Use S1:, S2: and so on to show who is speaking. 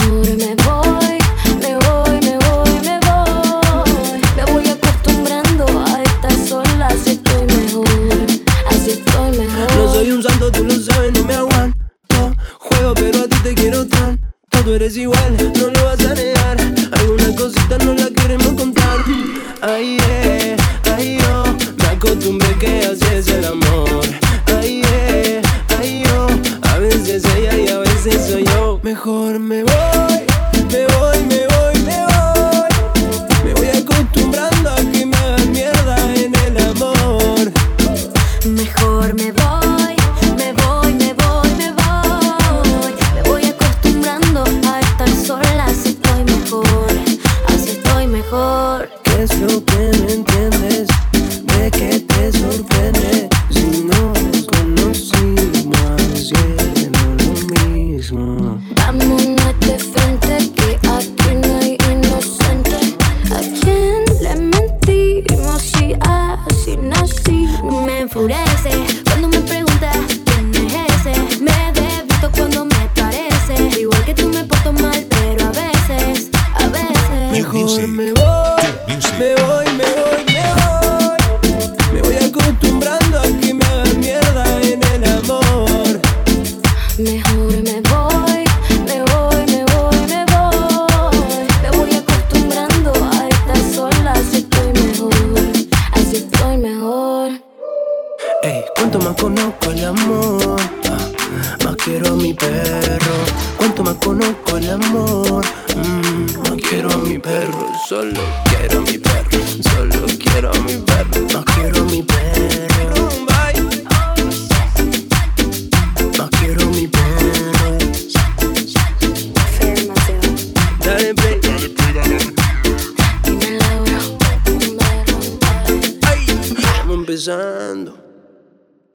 S1: Me voy, me voy, me voy, me voy. Me voy acostumbrando a estar sola, así estoy mejor, así estoy mejor. No soy
S2: un santo, tú lo sabes, no me aguanto. Juego, pero a ti te quiero tan. Todo eres igual, no lo vas a negar. Hay una cosita no la queremos contar. ay, eh, ayer. Oh. Me acostumbré que así es el amor. Ayer, eh, ayer. Oh. Lo que no entiendes? ¿De qué te sorprende? Si nos conocimos haciendo lo mismo.
S1: Vámonos de frente que aquí no hay inocente. ¿A quién le mentimos si así nací? Me
S3: enfurece cuando me preguntas quién es ese. Me debito cuando me parece. Igual que tú me porto mal, pero a veces, a veces.
S2: Mejor me voy, me voy, me voy, me voy. Me voy acostumbrando a que me hagan mierda en el amor.
S1: Mejor me voy, me voy, me voy, me voy. Me voy acostumbrando a estar sola, así estoy mejor, así estoy mejor.
S2: Ey, cuanto más conozco el amor, ah, más quiero a mi perro. Cuanto más conozco el amor, mm, quiero a mi perro. Solo quiero a mi perro, solo quiero a mi perro. Más quiero a mi perro. Más quiero a mi perro. Dale play. Ay, estamos empezando.